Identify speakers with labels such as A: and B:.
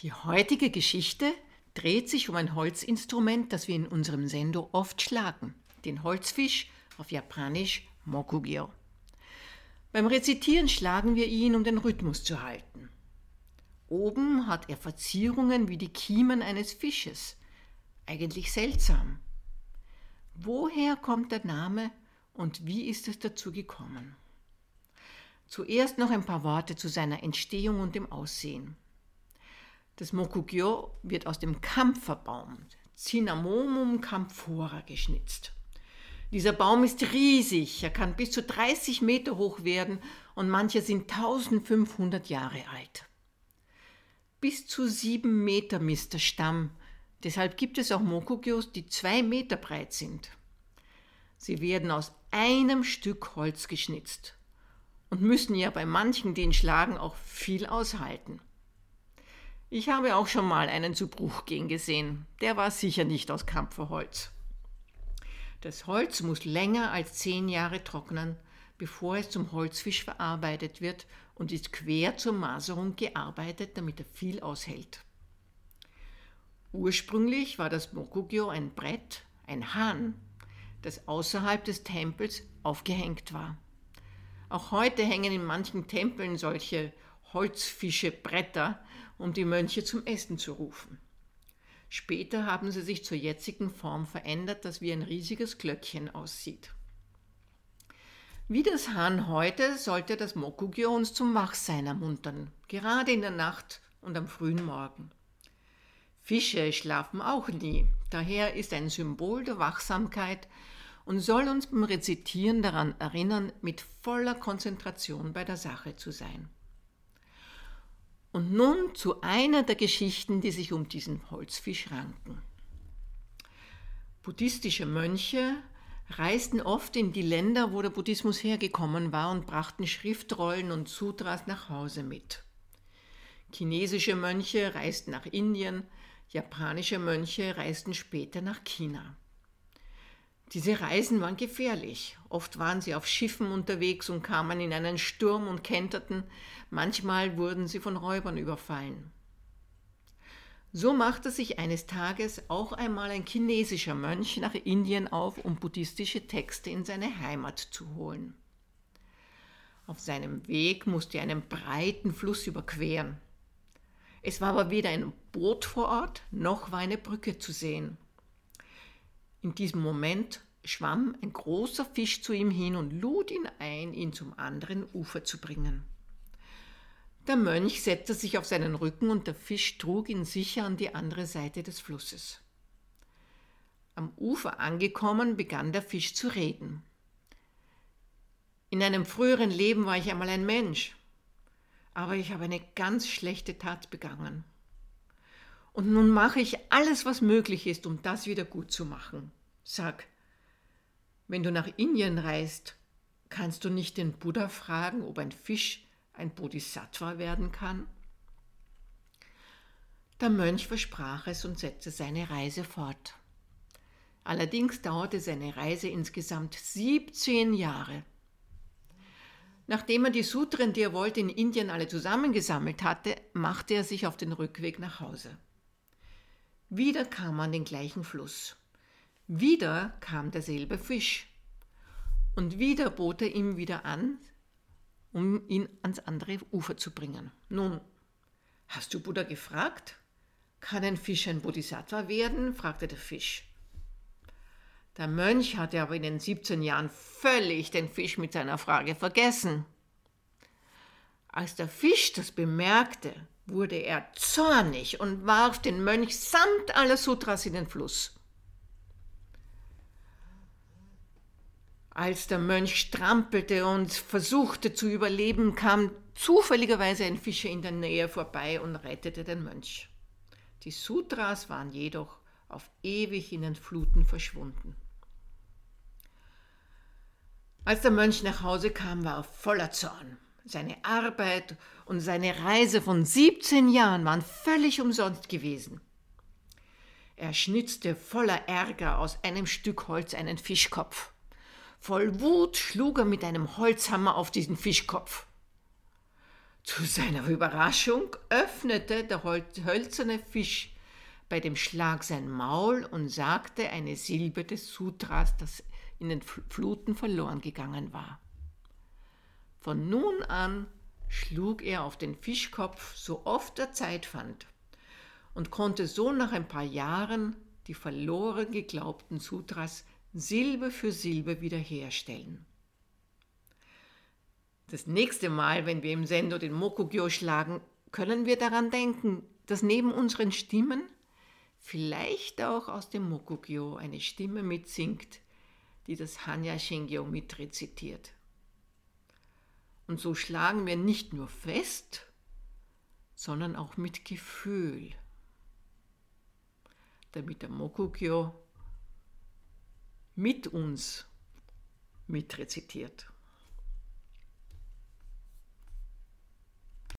A: Die heutige Geschichte dreht sich um ein Holzinstrument, das wir in unserem Sendo oft schlagen, den Holzfisch, auf Japanisch Mokugyo. Beim Rezitieren schlagen wir ihn, um den Rhythmus zu halten. Oben hat er Verzierungen wie die Kiemen eines Fisches. Eigentlich seltsam. Woher kommt der Name und wie ist es dazu gekommen? Zuerst noch ein paar Worte zu seiner Entstehung und dem Aussehen. Das Mokugyo wird aus dem Kampferbaum Cinnamomum camphora geschnitzt. Dieser Baum ist riesig, er kann bis zu 30 Meter hoch werden und manche sind 1500 Jahre alt. Bis zu sieben Meter misst der Stamm, deshalb gibt es auch Mokugyos, die zwei Meter breit sind. Sie werden aus einem Stück Holz geschnitzt und müssen ja bei manchen, die ihn schlagen, auch viel aushalten. Ich habe auch schon mal einen zu Bruch gehen gesehen. Der war sicher nicht aus Kampferholz. Das Holz muss länger als zehn Jahre trocknen, bevor es zum Holzfisch verarbeitet wird und ist quer zur Maserung gearbeitet, damit er viel aushält. Ursprünglich war das Mokugyo ein Brett, ein Hahn, das außerhalb des Tempels aufgehängt war. Auch heute hängen in manchen Tempeln solche Holzfische Bretter, um die Mönche zum Essen zu rufen. Später haben sie sich zur jetzigen Form verändert, das wie ein riesiges Glöckchen aussieht. Wie das Hahn heute sollte das Mokugyo uns zum Wachsein ermuntern, gerade in der Nacht und am frühen Morgen. Fische schlafen auch nie, daher ist ein Symbol der Wachsamkeit und soll uns beim Rezitieren daran erinnern, mit voller Konzentration bei der Sache zu sein. Und nun zu einer der Geschichten, die sich um diesen Holzfisch ranken. Buddhistische Mönche reisten oft in die Länder, wo der Buddhismus hergekommen war und brachten Schriftrollen und Sutras nach Hause mit. Chinesische Mönche reisten nach Indien, japanische Mönche reisten später nach China. Diese Reisen waren gefährlich. Oft waren sie auf Schiffen unterwegs und kamen in einen Sturm und kenterten. Manchmal wurden sie von Räubern überfallen. So machte sich eines Tages auch einmal ein chinesischer Mönch nach Indien auf, um buddhistische Texte in seine Heimat zu holen. Auf seinem Weg musste er einen breiten Fluss überqueren. Es war aber weder ein Boot vor Ort, noch war eine Brücke zu sehen. In diesem Moment schwamm ein großer Fisch zu ihm hin und lud ihn ein, ihn zum anderen Ufer zu bringen. Der Mönch setzte sich auf seinen Rücken und der Fisch trug ihn sicher an die andere Seite des Flusses. Am Ufer angekommen, begann der Fisch zu reden. In einem früheren Leben war ich einmal ein Mensch, aber ich habe eine ganz schlechte Tat begangen. Und nun mache ich alles, was möglich ist, um das wieder gut zu machen. Sag, wenn du nach Indien reist, kannst du nicht den Buddha fragen, ob ein Fisch ein Bodhisattva werden kann? Der Mönch versprach es und setzte seine Reise fort. Allerdings dauerte seine Reise insgesamt 17 Jahre. Nachdem er die Sutren, die er wollte, in Indien alle zusammengesammelt hatte, machte er sich auf den Rückweg nach Hause. Wieder kam er an den gleichen Fluss. Wieder kam derselbe Fisch. Und wieder bot er ihm wieder an, um ihn ans andere Ufer zu bringen. Nun, hast du Buddha gefragt? Kann ein Fisch ein Bodhisattva werden? fragte der Fisch. Der Mönch hatte aber in den 17 Jahren völlig den Fisch mit seiner Frage vergessen. Als der Fisch das bemerkte, wurde er zornig und warf den Mönch samt aller Sutras in den Fluss. Als der Mönch strampelte und versuchte zu überleben, kam zufälligerweise ein Fischer in der Nähe vorbei und rettete den Mönch. Die Sutras waren jedoch auf ewig in den Fluten verschwunden. Als der Mönch nach Hause kam, war er voller Zorn. Seine Arbeit und seine Reise von 17 Jahren waren völlig umsonst gewesen. Er schnitzte voller Ärger aus einem Stück Holz einen Fischkopf. Voll Wut schlug er mit einem Holzhammer auf diesen Fischkopf. Zu seiner Überraschung öffnete der hölzerne Fisch bei dem Schlag sein Maul und sagte eine Silbe des Sutras, das in den Fluten verloren gegangen war. Von nun an schlug er auf den Fischkopf, so oft er Zeit fand, und konnte so nach ein paar Jahren die verloren geglaubten Sutras Silbe für Silbe wiederherstellen. Das nächste Mal, wenn wir im Sendo den Mokugyo schlagen, können wir daran denken, dass neben unseren Stimmen vielleicht auch aus dem Mokugyo eine Stimme mitsingt, die das Hanya Shingyo mitrezitiert. Und so schlagen wir nicht nur fest, sondern auch mit Gefühl, damit der Mokugyo mit uns mitrezitiert.